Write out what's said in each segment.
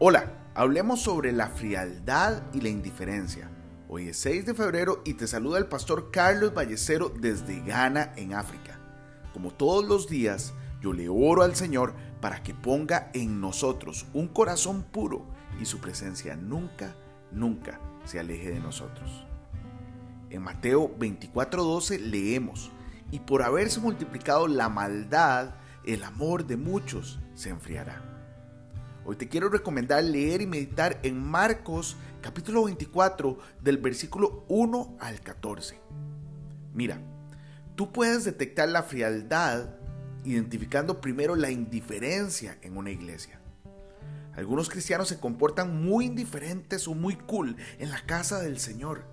Hola, hablemos sobre la frialdad y la indiferencia. Hoy es 6 de febrero y te saluda el pastor Carlos Vallecero desde Ghana, en África. Como todos los días, yo le oro al Señor para que ponga en nosotros un corazón puro y su presencia nunca, nunca se aleje de nosotros. En Mateo 24:12 leemos, y por haberse multiplicado la maldad, el amor de muchos se enfriará. Hoy te quiero recomendar leer y meditar en Marcos capítulo 24 del versículo 1 al 14. Mira, tú puedes detectar la frialdad identificando primero la indiferencia en una iglesia. Algunos cristianos se comportan muy indiferentes o muy cool en la casa del Señor.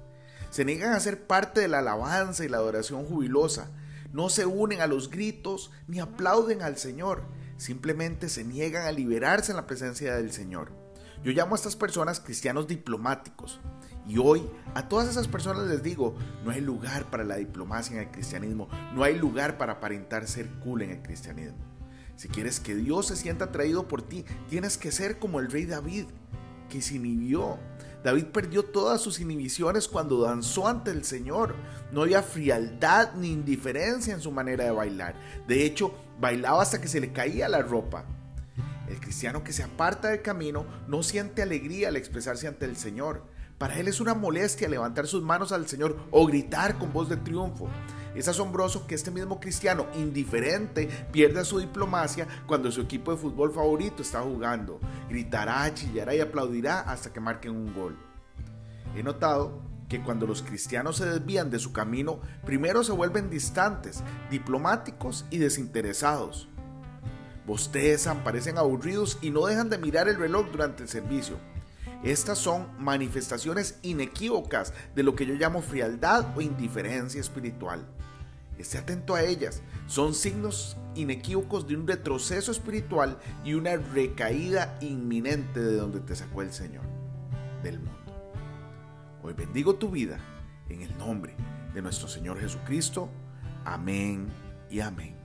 Se niegan a ser parte de la alabanza y la adoración jubilosa. No se unen a los gritos ni aplauden al Señor simplemente se niegan a liberarse en la presencia del Señor. Yo llamo a estas personas cristianos diplomáticos. Y hoy a todas esas personas les digo, no hay lugar para la diplomacia en el cristianismo, no hay lugar para aparentar ser cool en el cristianismo. Si quieres que Dios se sienta atraído por ti, tienes que ser como el rey David, que se inhibió. David perdió todas sus inhibiciones cuando danzó ante el Señor. No había frialdad ni indiferencia en su manera de bailar. De hecho, bailaba hasta que se le caía la ropa. El cristiano que se aparta del camino no siente alegría al expresarse ante el Señor. Para él es una molestia levantar sus manos al Señor o gritar con voz de triunfo. Es asombroso que este mismo cristiano indiferente pierda su diplomacia cuando su equipo de fútbol favorito está jugando. Gritará, chillará y aplaudirá hasta que marquen un gol. He notado que cuando los cristianos se desvían de su camino, primero se vuelven distantes, diplomáticos y desinteresados. Bostezan, parecen aburridos y no dejan de mirar el reloj durante el servicio. Estas son manifestaciones inequívocas de lo que yo llamo frialdad o indiferencia espiritual. Esté atento a ellas. Son signos inequívocos de un retroceso espiritual y una recaída inminente de donde te sacó el Señor, del mundo. Hoy bendigo tu vida en el nombre de nuestro Señor Jesucristo. Amén y amén.